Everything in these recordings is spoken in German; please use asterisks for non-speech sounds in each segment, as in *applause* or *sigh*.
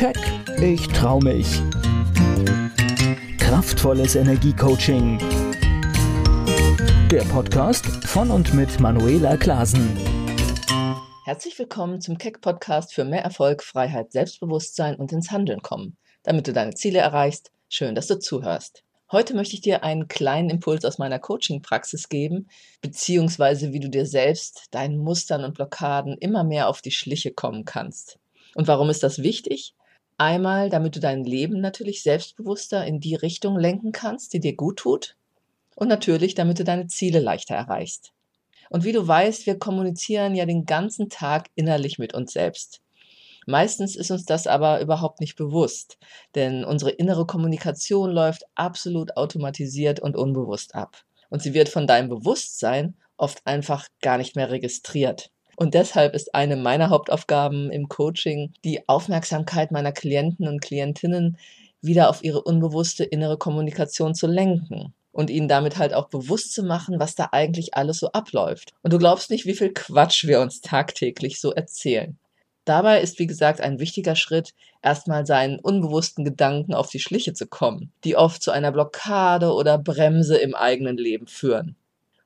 Keck, ich trau mich. Kraftvolles Energiecoaching. Der Podcast von und mit Manuela Klasen. Herzlich willkommen zum Keck Podcast für mehr Erfolg, Freiheit, Selbstbewusstsein und ins Handeln kommen. Damit du deine Ziele erreichst, schön, dass du zuhörst. Heute möchte ich dir einen kleinen Impuls aus meiner Coaching-Praxis geben, beziehungsweise wie du dir selbst, deinen Mustern und Blockaden immer mehr auf die Schliche kommen kannst. Und warum ist das wichtig? Einmal, damit du dein Leben natürlich selbstbewusster in die Richtung lenken kannst, die dir gut tut. Und natürlich, damit du deine Ziele leichter erreichst. Und wie du weißt, wir kommunizieren ja den ganzen Tag innerlich mit uns selbst. Meistens ist uns das aber überhaupt nicht bewusst, denn unsere innere Kommunikation läuft absolut automatisiert und unbewusst ab. Und sie wird von deinem Bewusstsein oft einfach gar nicht mehr registriert. Und deshalb ist eine meiner Hauptaufgaben im Coaching die Aufmerksamkeit meiner Klienten und Klientinnen wieder auf ihre unbewusste innere Kommunikation zu lenken und ihnen damit halt auch bewusst zu machen, was da eigentlich alles so abläuft. Und du glaubst nicht, wie viel Quatsch wir uns tagtäglich so erzählen. Dabei ist, wie gesagt, ein wichtiger Schritt, erstmal seinen unbewussten Gedanken auf die Schliche zu kommen, die oft zu einer Blockade oder Bremse im eigenen Leben führen.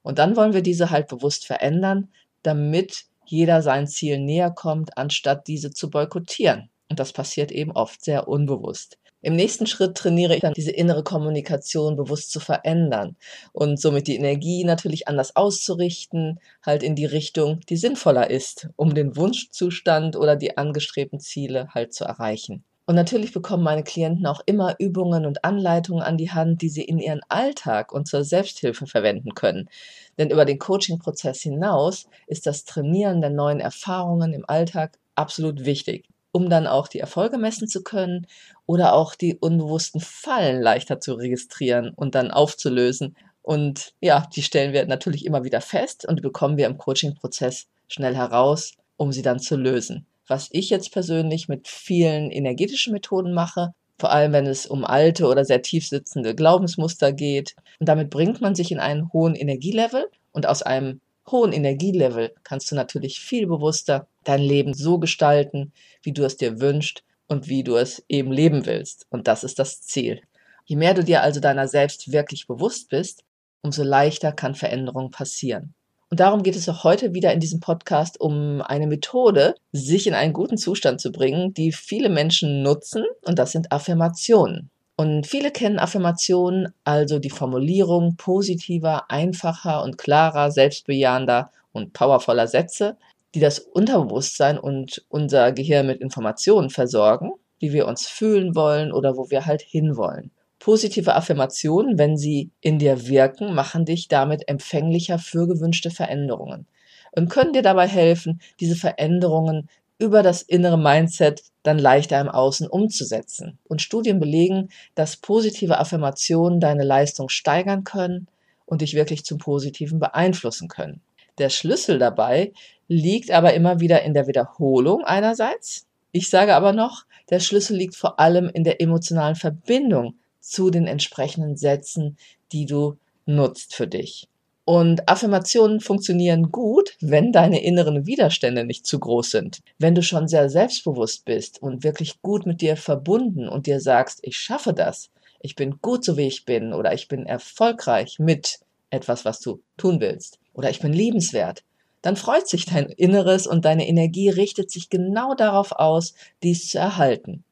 Und dann wollen wir diese halt bewusst verändern, damit jeder sein Ziel näher kommt, anstatt diese zu boykottieren. Und das passiert eben oft sehr unbewusst. Im nächsten Schritt trainiere ich dann diese innere Kommunikation bewusst zu verändern und somit die Energie natürlich anders auszurichten, halt in die Richtung, die sinnvoller ist, um den Wunschzustand oder die angestrebten Ziele halt zu erreichen. Und natürlich bekommen meine Klienten auch immer Übungen und Anleitungen an die Hand, die sie in ihren Alltag und zur Selbsthilfe verwenden können. Denn über den Coaching-Prozess hinaus ist das Trainieren der neuen Erfahrungen im Alltag absolut wichtig um dann auch die Erfolge messen zu können oder auch die unbewussten Fallen leichter zu registrieren und dann aufzulösen. Und ja, die stellen wir natürlich immer wieder fest und bekommen wir im Coaching-Prozess schnell heraus, um sie dann zu lösen. Was ich jetzt persönlich mit vielen energetischen Methoden mache, vor allem wenn es um alte oder sehr tief sitzende Glaubensmuster geht. Und damit bringt man sich in einen hohen Energielevel und aus einem hohen Energielevel kannst du natürlich viel bewusster dein Leben so gestalten, wie du es dir wünschst und wie du es eben leben willst. Und das ist das Ziel. Je mehr du dir also deiner selbst wirklich bewusst bist, umso leichter kann Veränderung passieren. Und darum geht es auch heute wieder in diesem Podcast um eine Methode, sich in einen guten Zustand zu bringen, die viele Menschen nutzen, und das sind Affirmationen. Und viele kennen Affirmationen, also die Formulierung positiver, einfacher und klarer, selbstbejahender und powervoller Sätze, die das Unterbewusstsein und unser Gehirn mit Informationen versorgen, wie wir uns fühlen wollen oder wo wir halt hinwollen. Positive Affirmationen, wenn sie in dir wirken, machen dich damit empfänglicher für gewünschte Veränderungen und können dir dabei helfen, diese Veränderungen über das innere Mindset dann leichter im Außen umzusetzen. Und Studien belegen, dass positive Affirmationen deine Leistung steigern können und dich wirklich zum Positiven beeinflussen können. Der Schlüssel dabei liegt aber immer wieder in der Wiederholung einerseits. Ich sage aber noch, der Schlüssel liegt vor allem in der emotionalen Verbindung zu den entsprechenden Sätzen, die du nutzt für dich. Und Affirmationen funktionieren gut, wenn deine inneren Widerstände nicht zu groß sind. Wenn du schon sehr selbstbewusst bist und wirklich gut mit dir verbunden und dir sagst, ich schaffe das, ich bin gut so wie ich bin oder ich bin erfolgreich mit etwas, was du tun willst oder ich bin liebenswert, dann freut sich dein Inneres und deine Energie richtet sich genau darauf aus, dies zu erhalten.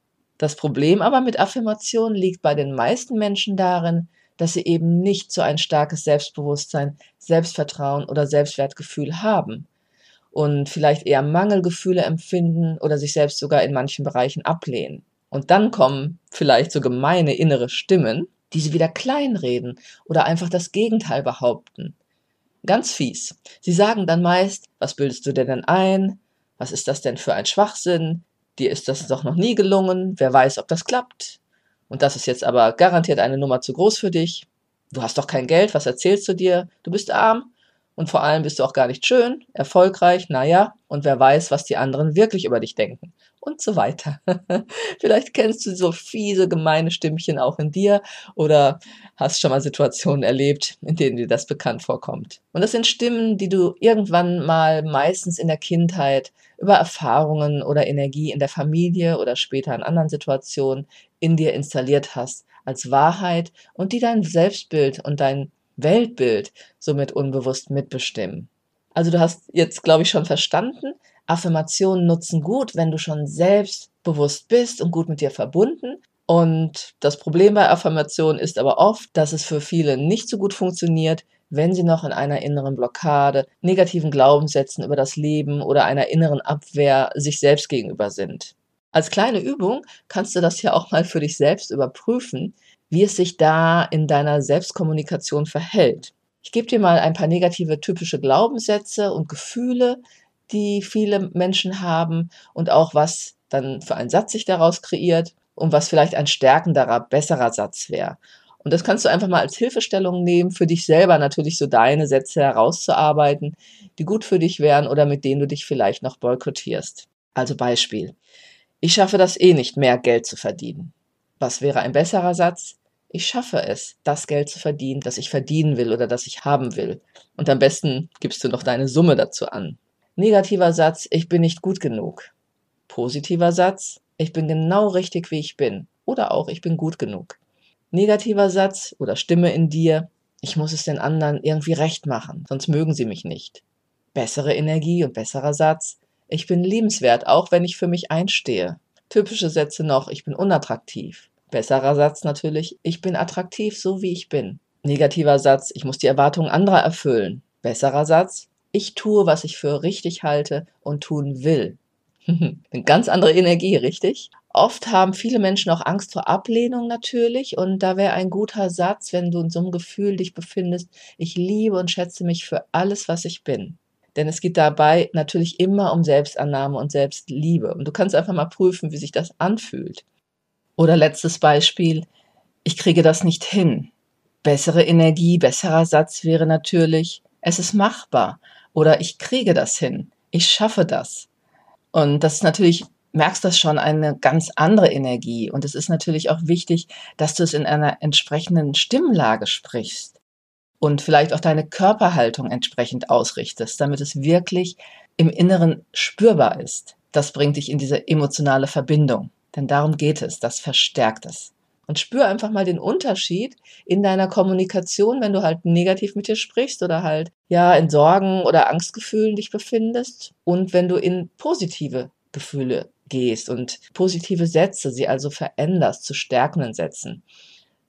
Das Problem aber mit Affirmationen liegt bei den meisten Menschen darin, dass sie eben nicht so ein starkes Selbstbewusstsein, Selbstvertrauen oder Selbstwertgefühl haben und vielleicht eher Mangelgefühle empfinden oder sich selbst sogar in manchen Bereichen ablehnen. Und dann kommen vielleicht so gemeine innere Stimmen, die sie wieder kleinreden oder einfach das Gegenteil behaupten. Ganz fies. Sie sagen dann meist, was bildest du dir denn ein? Was ist das denn für ein Schwachsinn? Dir ist das doch noch nie gelungen. Wer weiß, ob das klappt? Und das ist jetzt aber garantiert eine Nummer zu groß für dich. Du hast doch kein Geld, was erzählst du dir? Du bist arm Und vor allem bist du auch gar nicht schön, erfolgreich, naja, und wer weiß, was die anderen wirklich über dich denken. Und so weiter. *laughs* Vielleicht kennst du so fiese, gemeine Stimmchen auch in dir oder hast schon mal Situationen erlebt, in denen dir das bekannt vorkommt. Und das sind Stimmen, die du irgendwann mal meistens in der Kindheit über Erfahrungen oder Energie in der Familie oder später in anderen Situationen in dir installiert hast als Wahrheit und die dein Selbstbild und dein Weltbild somit unbewusst mitbestimmen. Also du hast jetzt, glaube ich, schon verstanden, Affirmationen nutzen gut, wenn du schon selbstbewusst bist und gut mit dir verbunden. Und das Problem bei Affirmationen ist aber oft, dass es für viele nicht so gut funktioniert, wenn sie noch in einer inneren Blockade, negativen Glaubenssätzen über das Leben oder einer inneren Abwehr sich selbst gegenüber sind. Als kleine Übung kannst du das ja auch mal für dich selbst überprüfen, wie es sich da in deiner Selbstkommunikation verhält. Ich gebe dir mal ein paar negative typische Glaubenssätze und Gefühle, die viele Menschen haben und auch was dann für ein Satz sich daraus kreiert und was vielleicht ein stärkenderer, besserer Satz wäre. Und das kannst du einfach mal als Hilfestellung nehmen, für dich selber natürlich so deine Sätze herauszuarbeiten, die gut für dich wären oder mit denen du dich vielleicht noch boykottierst. Also Beispiel. Ich schaffe das eh nicht, mehr Geld zu verdienen. Was wäre ein besserer Satz? ich schaffe es, das Geld zu verdienen, das ich verdienen will oder das ich haben will. Und am besten gibst du noch deine Summe dazu an. Negativer Satz, ich bin nicht gut genug. Positiver Satz, ich bin genau richtig, wie ich bin. Oder auch, ich bin gut genug. Negativer Satz oder Stimme in dir, ich muss es den anderen irgendwie recht machen, sonst mögen sie mich nicht. Bessere Energie und besserer Satz, ich bin liebenswert, auch wenn ich für mich einstehe. Typische Sätze noch, ich bin unattraktiv. Besserer Satz natürlich, ich bin attraktiv, so wie ich bin. Negativer Satz, ich muss die Erwartungen anderer erfüllen. Besserer Satz, ich tue, was ich für richtig halte und tun will. *laughs* Eine ganz andere Energie, richtig? Oft haben viele Menschen auch Angst vor Ablehnung natürlich und da wäre ein guter Satz, wenn du in so einem Gefühl dich befindest, ich liebe und schätze mich für alles, was ich bin. Denn es geht dabei natürlich immer um Selbstannahme und Selbstliebe. Und du kannst einfach mal prüfen, wie sich das anfühlt. Oder letztes Beispiel, ich kriege das nicht hin. Bessere Energie, besserer Satz wäre natürlich, es ist machbar oder ich kriege das hin, ich schaffe das. Und das ist natürlich, merkst das schon, eine ganz andere Energie. Und es ist natürlich auch wichtig, dass du es in einer entsprechenden Stimmlage sprichst und vielleicht auch deine Körperhaltung entsprechend ausrichtest, damit es wirklich im Inneren spürbar ist. Das bringt dich in diese emotionale Verbindung. Denn darum geht es, das verstärkt es. Und spür einfach mal den Unterschied in deiner Kommunikation, wenn du halt negativ mit dir sprichst oder halt ja in Sorgen oder Angstgefühlen dich befindest und wenn du in positive Gefühle gehst und positive Sätze, sie also veränderst zu stärkenden Sätzen.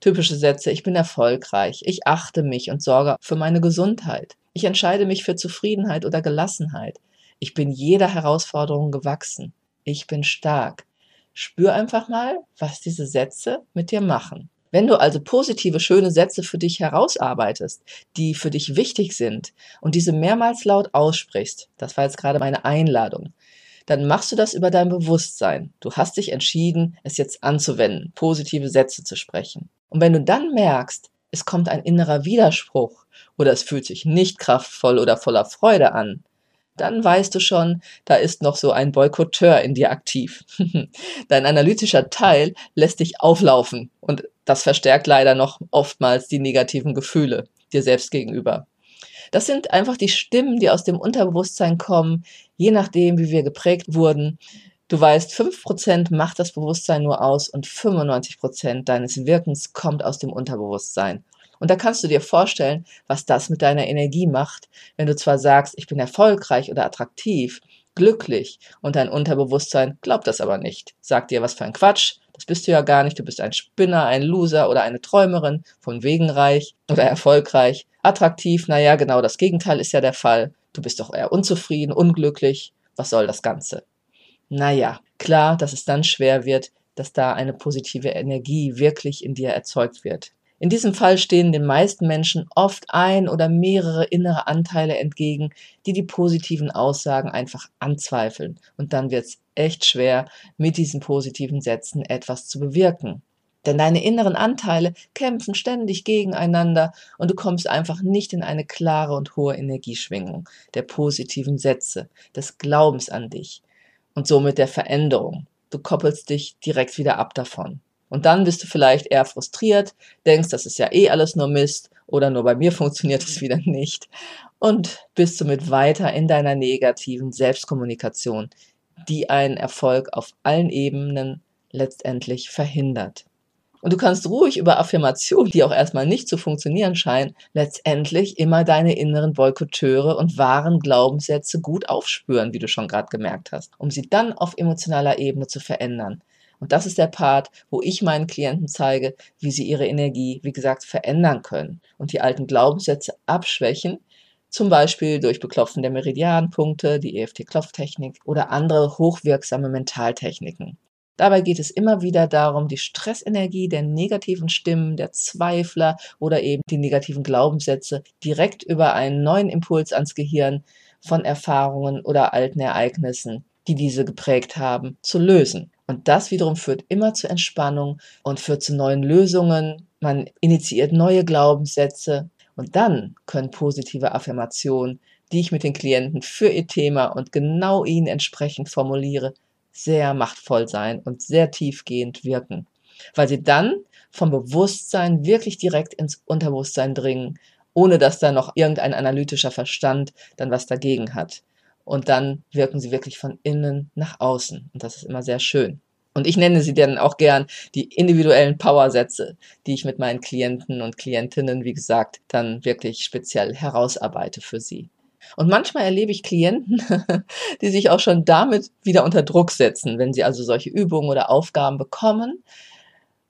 Typische Sätze, ich bin erfolgreich, ich achte mich und sorge für meine Gesundheit. Ich entscheide mich für Zufriedenheit oder Gelassenheit. Ich bin jeder Herausforderung gewachsen. Ich bin stark. Spür einfach mal, was diese Sätze mit dir machen. Wenn du also positive, schöne Sätze für dich herausarbeitest, die für dich wichtig sind und diese mehrmals laut aussprichst, das war jetzt gerade meine Einladung, dann machst du das über dein Bewusstsein. Du hast dich entschieden, es jetzt anzuwenden, positive Sätze zu sprechen. Und wenn du dann merkst, es kommt ein innerer Widerspruch oder es fühlt sich nicht kraftvoll oder voller Freude an, dann weißt du schon, da ist noch so ein Boykotteur in dir aktiv. *laughs* Dein analytischer Teil lässt dich auflaufen und das verstärkt leider noch oftmals die negativen Gefühle dir selbst gegenüber. Das sind einfach die Stimmen, die aus dem Unterbewusstsein kommen, je nachdem, wie wir geprägt wurden. Du weißt, 5% macht das Bewusstsein nur aus und 95% deines Wirkens kommt aus dem Unterbewusstsein. Und da kannst du dir vorstellen, was das mit deiner Energie macht, wenn du zwar sagst, ich bin erfolgreich oder attraktiv, glücklich und dein Unterbewusstsein glaubt das aber nicht. Sagt dir, was für ein Quatsch, das bist du ja gar nicht, du bist ein Spinner, ein Loser oder eine Träumerin, von wegen reich oder erfolgreich. Attraktiv, naja, genau das Gegenteil ist ja der Fall. Du bist doch eher unzufrieden, unglücklich. Was soll das Ganze? Naja, klar, dass es dann schwer wird, dass da eine positive Energie wirklich in dir erzeugt wird. In diesem Fall stehen den meisten Menschen oft ein oder mehrere innere Anteile entgegen, die die positiven Aussagen einfach anzweifeln. Und dann wird es echt schwer, mit diesen positiven Sätzen etwas zu bewirken. Denn deine inneren Anteile kämpfen ständig gegeneinander und du kommst einfach nicht in eine klare und hohe Energieschwingung der positiven Sätze, des Glaubens an dich und somit der Veränderung. Du koppelst dich direkt wieder ab davon. Und dann bist du vielleicht eher frustriert, denkst, das ist ja eh alles nur Mist oder nur bei mir funktioniert es wieder nicht und bist somit weiter in deiner negativen Selbstkommunikation, die einen Erfolg auf allen Ebenen letztendlich verhindert. Und du kannst ruhig über Affirmationen, die auch erstmal nicht zu funktionieren scheinen, letztendlich immer deine inneren Boykotteure und wahren Glaubenssätze gut aufspüren, wie du schon gerade gemerkt hast, um sie dann auf emotionaler Ebene zu verändern. Und das ist der Part, wo ich meinen Klienten zeige, wie sie ihre Energie, wie gesagt, verändern können und die alten Glaubenssätze abschwächen, zum Beispiel durch Beklopfen der Meridianpunkte, die EFT-Klopftechnik oder andere hochwirksame Mentaltechniken. Dabei geht es immer wieder darum, die Stressenergie der negativen Stimmen, der Zweifler oder eben die negativen Glaubenssätze direkt über einen neuen Impuls ans Gehirn von Erfahrungen oder alten Ereignissen, die diese geprägt haben, zu lösen. Und das wiederum führt immer zur Entspannung und führt zu neuen Lösungen. Man initiiert neue Glaubenssätze und dann können positive Affirmationen, die ich mit den Klienten für ihr Thema und genau ihnen entsprechend formuliere, sehr machtvoll sein und sehr tiefgehend wirken, weil sie dann vom Bewusstsein wirklich direkt ins Unterbewusstsein dringen, ohne dass da noch irgendein analytischer Verstand dann was dagegen hat. Und dann wirken sie wirklich von innen nach außen. Und das ist immer sehr schön. Und ich nenne sie dann auch gern die individuellen Powersätze, die ich mit meinen Klienten und Klientinnen, wie gesagt, dann wirklich speziell herausarbeite für sie. Und manchmal erlebe ich Klienten, *laughs* die sich auch schon damit wieder unter Druck setzen, wenn sie also solche Übungen oder Aufgaben bekommen.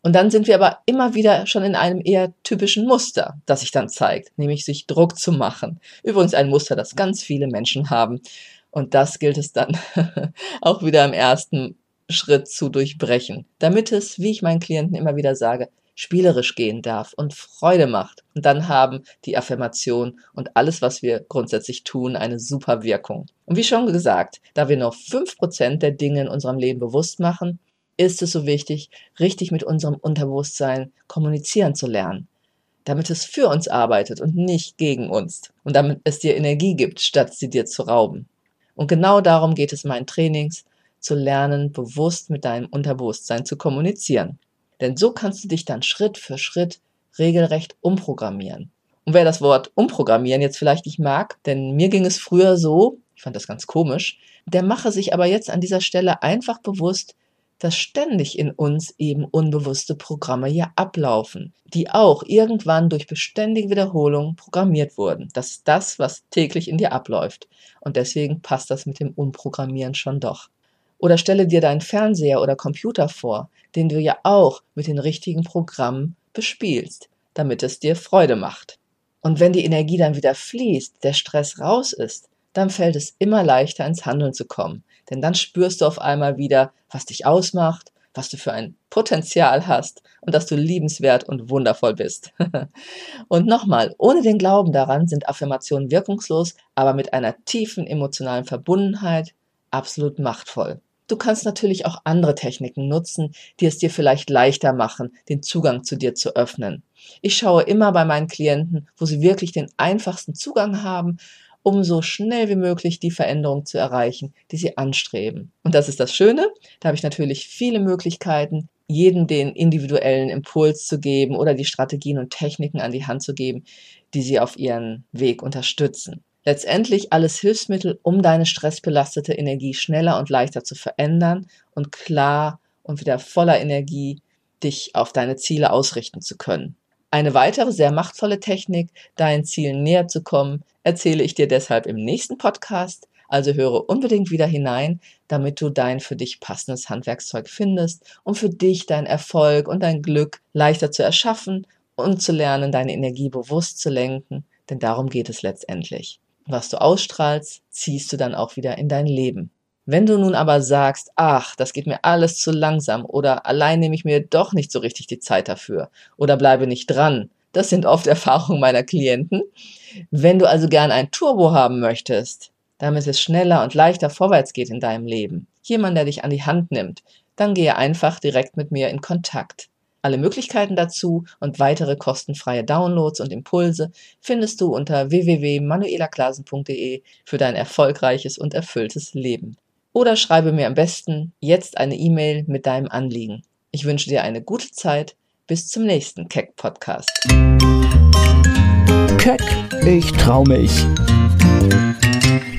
Und dann sind wir aber immer wieder schon in einem eher typischen Muster, das sich dann zeigt, nämlich sich Druck zu machen. Übrigens ein Muster, das ganz viele Menschen haben. Und das gilt es dann *laughs* auch wieder im ersten Schritt zu durchbrechen, damit es, wie ich meinen Klienten immer wieder sage, spielerisch gehen darf und Freude macht. Und dann haben die Affirmation und alles, was wir grundsätzlich tun, eine super Wirkung. Und wie schon gesagt, da wir noch fünf Prozent der Dinge in unserem Leben bewusst machen, ist es so wichtig, richtig mit unserem Unterbewusstsein kommunizieren zu lernen, damit es für uns arbeitet und nicht gegen uns und damit es dir Energie gibt, statt sie dir zu rauben. Und genau darum geht es in meinen Trainings, zu lernen, bewusst mit deinem Unterbewusstsein zu kommunizieren. Denn so kannst du dich dann Schritt für Schritt regelrecht umprogrammieren. Und wer das Wort umprogrammieren jetzt vielleicht nicht mag, denn mir ging es früher so, ich fand das ganz komisch, der mache sich aber jetzt an dieser Stelle einfach bewusst, dass ständig in uns eben unbewusste Programme hier ablaufen, die auch irgendwann durch beständige Wiederholung programmiert wurden. Das ist das, was täglich in dir abläuft. Und deswegen passt das mit dem Umprogrammieren schon doch. Oder stelle dir deinen Fernseher oder Computer vor, den du ja auch mit den richtigen Programmen bespielst, damit es dir Freude macht. Und wenn die Energie dann wieder fließt, der Stress raus ist, dann fällt es immer leichter ins Handeln zu kommen. Denn dann spürst du auf einmal wieder, was dich ausmacht, was du für ein Potenzial hast und dass du liebenswert und wundervoll bist. *laughs* und nochmal, ohne den Glauben daran sind Affirmationen wirkungslos, aber mit einer tiefen emotionalen Verbundenheit absolut machtvoll. Du kannst natürlich auch andere Techniken nutzen, die es dir vielleicht leichter machen, den Zugang zu dir zu öffnen. Ich schaue immer bei meinen Klienten, wo sie wirklich den einfachsten Zugang haben, um so schnell wie möglich die Veränderung zu erreichen, die sie anstreben. Und das ist das Schöne, da habe ich natürlich viele Möglichkeiten, jedem den individuellen Impuls zu geben oder die Strategien und Techniken an die Hand zu geben, die sie auf ihren Weg unterstützen. Letztendlich alles Hilfsmittel, um deine stressbelastete Energie schneller und leichter zu verändern und klar und wieder voller Energie dich auf deine Ziele ausrichten zu können. Eine weitere sehr machtvolle Technik, deinen Zielen näher zu kommen, erzähle ich dir deshalb im nächsten Podcast. Also höre unbedingt wieder hinein, damit du dein für dich passendes Handwerkszeug findest, um für dich dein Erfolg und dein Glück leichter zu erschaffen und zu lernen, deine Energie bewusst zu lenken, denn darum geht es letztendlich was du ausstrahlst, ziehst du dann auch wieder in dein Leben. Wenn du nun aber sagst, ach, das geht mir alles zu langsam oder allein nehme ich mir doch nicht so richtig die Zeit dafür oder bleibe nicht dran, das sind oft *laughs* Erfahrungen meiner Klienten. Wenn du also gern ein Turbo haben möchtest, damit es schneller und leichter vorwärts geht in deinem Leben, jemand, der dich an die Hand nimmt, dann gehe einfach direkt mit mir in Kontakt. Alle Möglichkeiten dazu und weitere kostenfreie Downloads und Impulse findest du unter www.manuelaklasen.de für dein erfolgreiches und erfülltes Leben. Oder schreibe mir am besten jetzt eine E-Mail mit deinem Anliegen. Ich wünsche dir eine gute Zeit. Bis zum nächsten Keck Podcast. Keck, ich trau mich.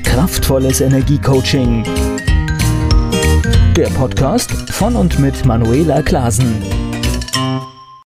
Kraftvolles Energiecoaching. Der Podcast von und mit Manuela Klasen.